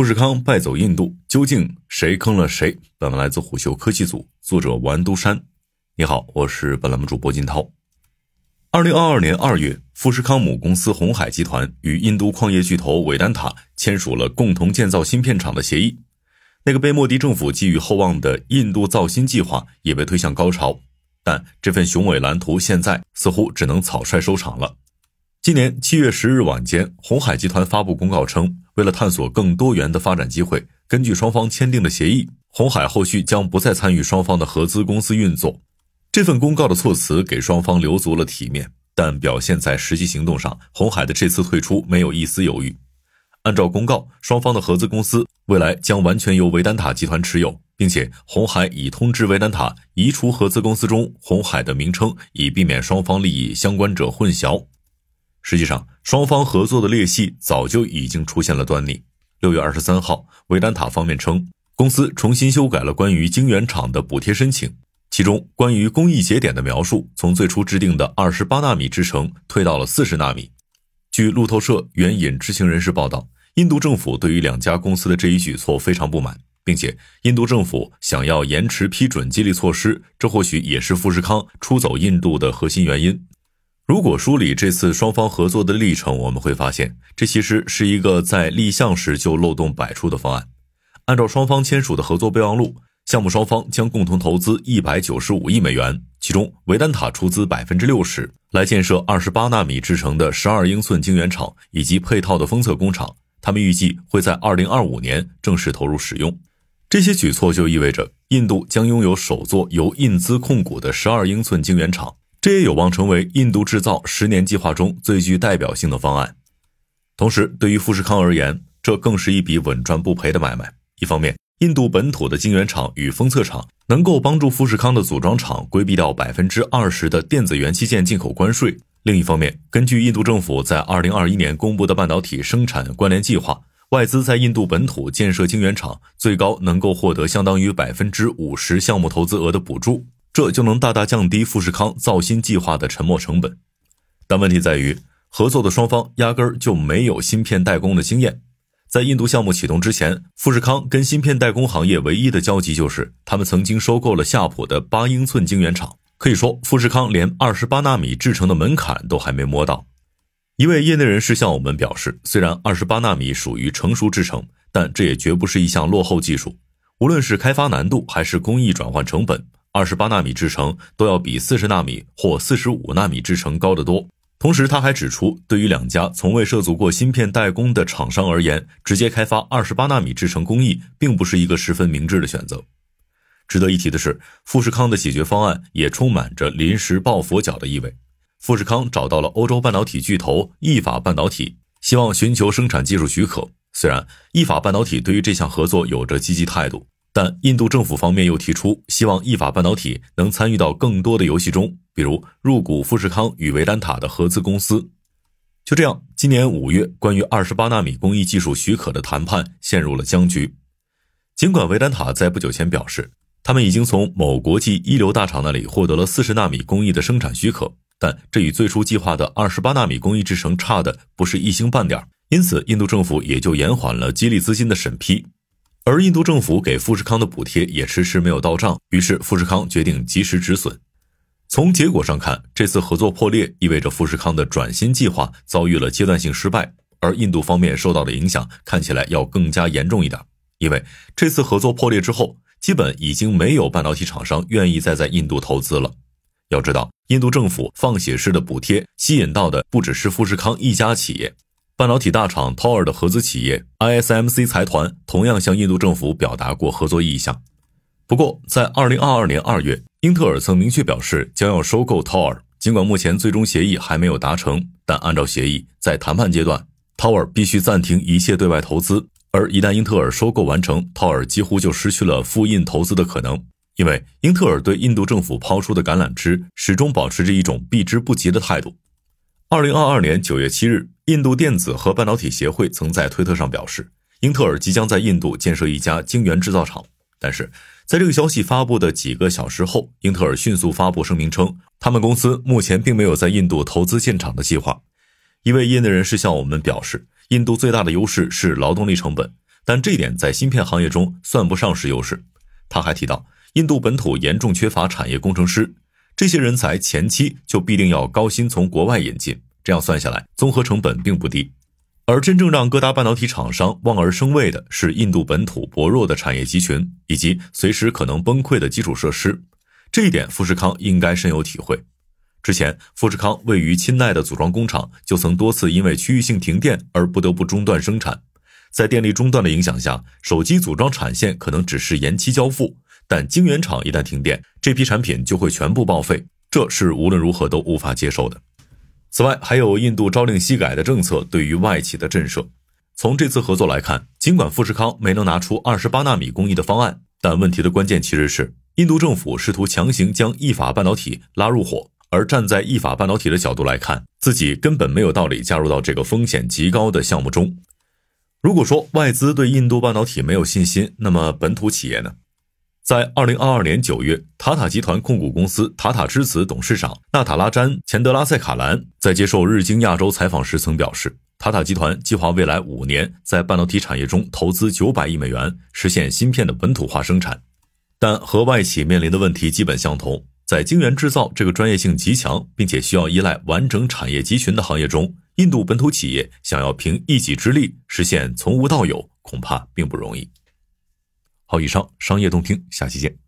富士康败走印度，究竟谁坑了谁？本文来自虎嗅科技组，作者王都山。你好，我是本栏目主播金涛。二零二二年二月，富士康母公司红海集团与印度矿业巨头韦丹塔签署了共同建造芯片厂的协议。那个被莫迪政府寄予厚望的印度造芯计划也被推向高潮，但这份雄伟蓝图现在似乎只能草率收场了。今年七月十日晚间，红海集团发布公告称，为了探索更多元的发展机会，根据双方签订的协议，红海后续将不再参与双方的合资公司运作。这份公告的措辞给双方留足了体面，但表现在实际行动上，红海的这次退出没有一丝犹豫。按照公告，双方的合资公司未来将完全由维丹塔集团持有，并且红海已通知维丹塔移除合资公司中红海的名称，以避免双方利益相关者混淆。实际上，双方合作的裂隙早就已经出现了端倪。六月二十三号，维丹塔方面称，公司重新修改了关于晶圆厂的补贴申请，其中关于工艺节点的描述从最初制定的二十八纳米制程退到了四十纳米。据路透社援引知情人士报道，印度政府对于两家公司的这一举措非常不满，并且印度政府想要延迟批准激励措施，这或许也是富士康出走印度的核心原因。如果梳理这次双方合作的历程，我们会发现，这其实是一个在立项时就漏洞百出的方案。按照双方签署的合作备忘录，项目双方将共同投资一百九十五亿美元，其中维丹塔出资百分之六十，来建设二十八纳米制成的十二英寸晶圆厂以及配套的封测工厂。他们预计会在二零二五年正式投入使用。这些举措就意味着，印度将拥有首座由印资控股的十二英寸晶圆厂。这也有望成为印度制造十年计划中最具代表性的方案。同时，对于富士康而言，这更是一笔稳赚不赔的买卖。一方面，印度本土的晶圆厂与封测厂能够帮助富士康的组装厂规避掉百分之二十的电子元器件进口关税；另一方面，根据印度政府在二零二一年公布的半导体生产关联计划，外资在印度本土建设晶圆厂，最高能够获得相当于百分之五十项目投资额的补助。这就能大大降低富士康造芯计划的沉没成本，但问题在于，合作的双方压根儿就没有芯片代工的经验。在印度项目启动之前，富士康跟芯片代工行业唯一的交集就是，他们曾经收购了夏普的八英寸晶圆厂。可以说，富士康连二十八纳米制成的门槛都还没摸到。一位业内人士向我们表示，虽然二十八纳米属于成熟制程，但这也绝不是一项落后技术，无论是开发难度还是工艺转换成本。二十八纳米制程都要比四十纳米或四十五纳米制程高得多。同时，他还指出，对于两家从未涉足过芯片代工的厂商而言，直接开发二十八纳米制程工艺并不是一个十分明智的选择。值得一提的是，富士康的解决方案也充满着临时抱佛脚的意味。富士康找到了欧洲半导体巨头意法半导体，希望寻求生产技术许可。虽然意法半导体对于这项合作有着积极态度。但印度政府方面又提出，希望意法半导体能参与到更多的游戏中，比如入股富士康与维丹塔的合资公司。就这样，今年五月，关于二十八纳米工艺技术许可的谈判陷入了僵局。尽管维丹塔在不久前表示，他们已经从某国际一流大厂那里获得了四十纳米工艺的生产许可，但这与最初计划的二十八纳米工艺制程差的不是一星半点，因此印度政府也就延缓了激励资金的审批。而印度政府给富士康的补贴也迟迟没有到账，于是富士康决定及时止损。从结果上看，这次合作破裂意味着富士康的转型计划遭遇了阶段性失败，而印度方面受到的影响看起来要更加严重一点。因为这次合作破裂之后，基本已经没有半导体厂商愿意再在印度投资了。要知道，印度政府放血式的补贴吸引到的不只是富士康一家企业。半导体大厂 Tower 的合资企业 ISMC 财团同样向印度政府表达过合作意向。不过，在2022年2月，英特尔曾明确表示将要收购 Tower。尽管目前最终协议还没有达成，但按照协议，在谈判阶段，Tower 必须暂停一切对外投资。而一旦英特尔收购完成，Tower 几乎就失去了复印投资的可能，因为英特尔对印度政府抛出的橄榄枝始终保持着一种避之不及的态度。二零二二年九月七日，印度电子和半导体协会曾在推特上表示，英特尔即将在印度建设一家晶圆制造厂。但是，在这个消息发布的几个小时后，英特尔迅速发布声明称，他们公司目前并没有在印度投资建厂的计划。一位业内人士向我们表示，印度最大的优势是劳动力成本，但这一点在芯片行业中算不上是优势。他还提到，印度本土严重缺乏产业工程师，这些人才前期就必定要高薪从国外引进，这样算下来，综合成本并不低。而真正让各大半导体厂商望而生畏的是印度本土薄弱的产业集群以及随时可能崩溃的基础设施，这一点富士康应该深有体会。之前，富士康位于钦奈的组装工厂就曾多次因为区域性停电而不得不中断生产。在电力中断的影响下，手机组装产线可能只是延期交付，但晶圆厂一旦停电，这批产品就会全部报废，这是无论如何都无法接受的。此外，还有印度朝令夕改的政策对于外企的震慑。从这次合作来看，尽管富士康没能拿出二十八纳米工艺的方案，但问题的关键其实是印度政府试图强行将意法半导体拉入伙。而站在意法半导体的角度来看，自己根本没有道理加入到这个风险极高的项目中。如果说外资对印度半导体没有信心，那么本土企业呢？在二零二二年九月，塔塔集团控股公司塔塔之子董事长纳塔拉詹·钱德拉塞卡兰在接受日经亚洲采访时曾表示，塔塔集团计划未来五年在半导体产业中投资九百亿美元，实现芯片的本土化生产。但和外企面临的问题基本相同，在晶圆制造这个专业性极强，并且需要依赖完整产业集群的行业中，印度本土企业想要凭一己之力实现从无到有，恐怕并不容易。好，以上商业动听，下期见。